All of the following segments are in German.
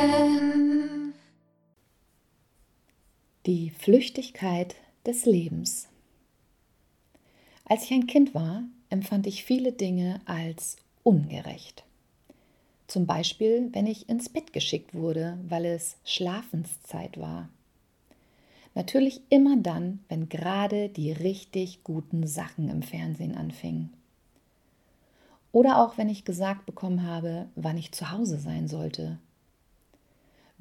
hin. Die Flüchtigkeit des Lebens. Als ich ein Kind war, empfand ich viele Dinge als ungerecht. Zum Beispiel, wenn ich ins Bett geschickt wurde, weil es Schlafenszeit war. Natürlich immer dann, wenn gerade die richtig guten Sachen im Fernsehen anfingen. Oder auch wenn ich gesagt bekommen habe, wann ich zu Hause sein sollte.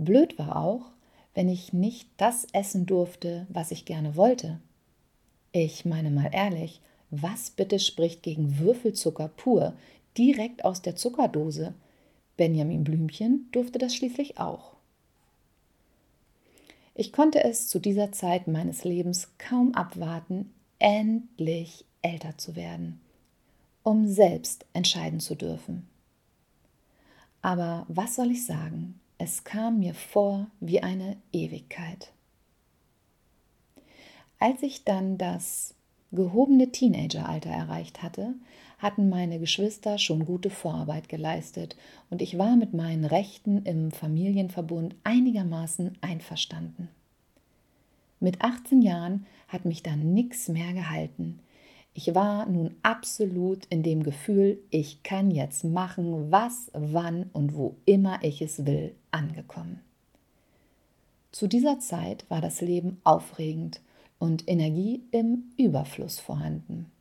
Blöd war auch, wenn ich nicht das essen durfte, was ich gerne wollte. Ich meine mal ehrlich, was bitte spricht gegen Würfelzucker pur, direkt aus der Zuckerdose? Benjamin Blümchen durfte das schließlich auch. Ich konnte es zu dieser Zeit meines Lebens kaum abwarten, endlich älter zu werden, um selbst entscheiden zu dürfen. Aber was soll ich sagen? Es kam mir vor wie eine Ewigkeit. Als ich dann das gehobene Teenageralter erreicht hatte, hatten meine Geschwister schon gute Vorarbeit geleistet und ich war mit meinen Rechten im Familienverbund einigermaßen einverstanden. Mit 18 Jahren hat mich dann nichts mehr gehalten. Ich war nun absolut in dem Gefühl, ich kann jetzt machen, was, wann und wo immer ich es will, angekommen. Zu dieser Zeit war das Leben aufregend und Energie im Überfluss vorhanden.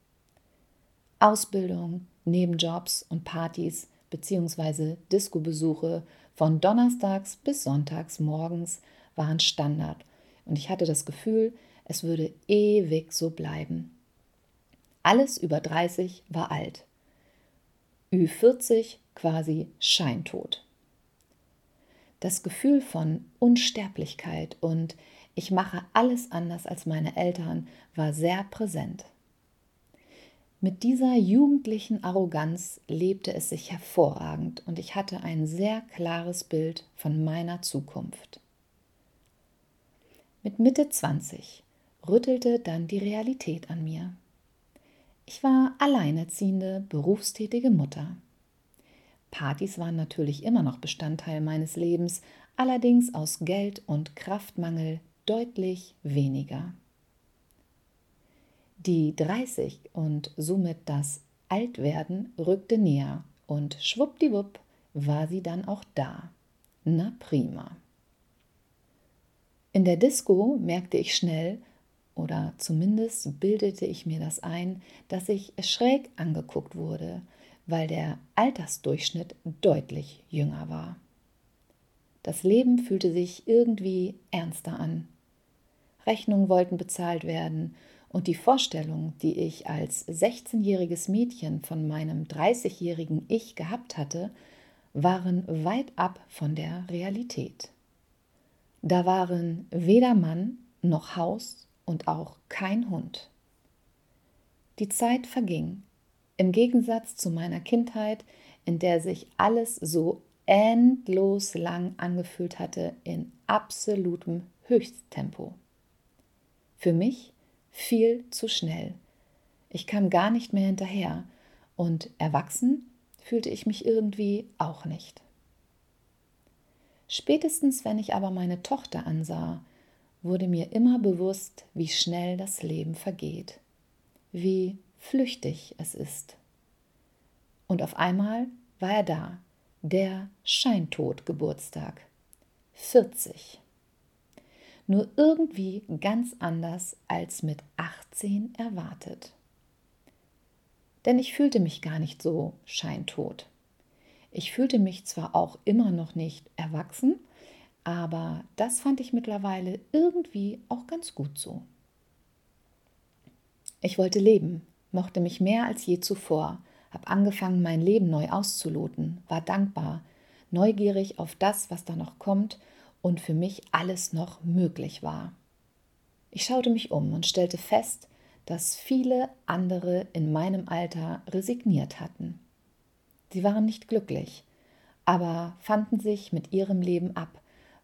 Ausbildung, Nebenjobs und Partys bzw. Disco-Besuche von donnerstags bis sonntags morgens waren Standard und ich hatte das Gefühl, es würde ewig so bleiben. Alles über 30 war alt. Ü40 quasi scheintot. Das Gefühl von Unsterblichkeit und ich mache alles anders als meine Eltern war sehr präsent. Mit dieser jugendlichen Arroganz lebte es sich hervorragend und ich hatte ein sehr klares Bild von meiner Zukunft. Mit Mitte 20 rüttelte dann die Realität an mir. Ich war alleinerziehende, berufstätige Mutter. Partys waren natürlich immer noch Bestandteil meines Lebens, allerdings aus Geld- und Kraftmangel deutlich weniger. Die 30 und somit das Altwerden rückte näher und schwuppdiwupp war sie dann auch da. Na prima. In der Disco merkte ich schnell, oder zumindest bildete ich mir das ein, dass ich schräg angeguckt wurde, weil der Altersdurchschnitt deutlich jünger war. Das Leben fühlte sich irgendwie ernster an. Rechnungen wollten bezahlt werden und die Vorstellung, die ich als 16-jähriges Mädchen von meinem 30-jährigen Ich gehabt hatte, waren weit ab von der Realität. Da waren weder Mann noch Haus und auch kein Hund. Die Zeit verging, im Gegensatz zu meiner Kindheit, in der sich alles so endlos lang angefühlt hatte in absolutem Höchsttempo. Für mich viel zu schnell. Ich kam gar nicht mehr hinterher und erwachsen fühlte ich mich irgendwie auch nicht. Spätestens, wenn ich aber meine Tochter ansah, wurde mir immer bewusst, wie schnell das Leben vergeht, wie flüchtig es ist. Und auf einmal war er da, der Scheintod-Geburtstag. 40 nur irgendwie ganz anders als mit 18 erwartet. Denn ich fühlte mich gar nicht so scheintot. Ich fühlte mich zwar auch immer noch nicht erwachsen, aber das fand ich mittlerweile irgendwie auch ganz gut so. Ich wollte leben, mochte mich mehr als je zuvor, habe angefangen, mein Leben neu auszuloten, war dankbar, neugierig auf das, was da noch kommt und für mich alles noch möglich war. Ich schaute mich um und stellte fest, dass viele andere in meinem Alter resigniert hatten. Sie waren nicht glücklich, aber fanden sich mit ihrem Leben ab,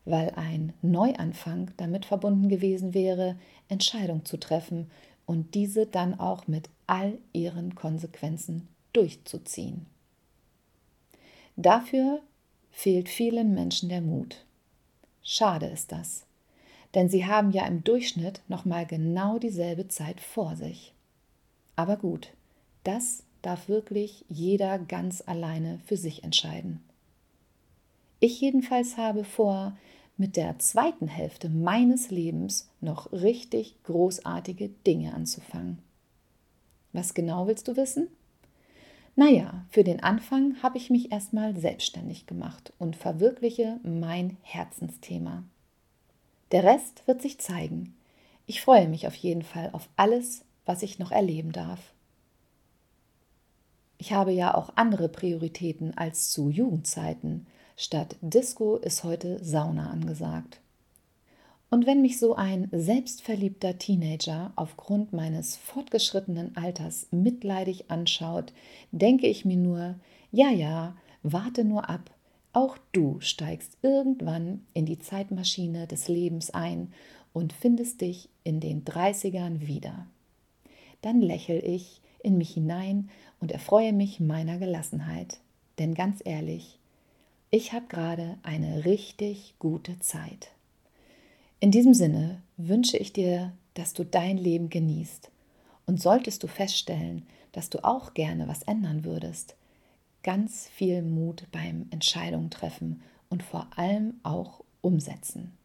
weil ein Neuanfang damit verbunden gewesen wäre, Entscheidungen zu treffen und diese dann auch mit all ihren Konsequenzen durchzuziehen. Dafür fehlt vielen Menschen der Mut. Schade ist das, denn sie haben ja im Durchschnitt noch mal genau dieselbe Zeit vor sich. Aber gut, das darf wirklich jeder ganz alleine für sich entscheiden. Ich jedenfalls habe vor, mit der zweiten Hälfte meines Lebens noch richtig großartige Dinge anzufangen. Was genau willst du wissen? Naja, für den Anfang habe ich mich erstmal selbstständig gemacht und verwirkliche mein Herzensthema. Der Rest wird sich zeigen. Ich freue mich auf jeden Fall auf alles, was ich noch erleben darf. Ich habe ja auch andere Prioritäten als zu Jugendzeiten. Statt Disco ist heute Sauna angesagt. Und wenn mich so ein selbstverliebter Teenager aufgrund meines fortgeschrittenen Alters mitleidig anschaut, denke ich mir nur, ja, ja, warte nur ab, auch du steigst irgendwann in die Zeitmaschine des Lebens ein und findest dich in den 30ern wieder. Dann lächle ich in mich hinein und erfreue mich meiner Gelassenheit. Denn ganz ehrlich, ich habe gerade eine richtig gute Zeit. In diesem Sinne wünsche ich dir, dass du dein Leben genießt. Und solltest du feststellen, dass du auch gerne was ändern würdest, ganz viel Mut beim Entscheidungen treffen und vor allem auch umsetzen.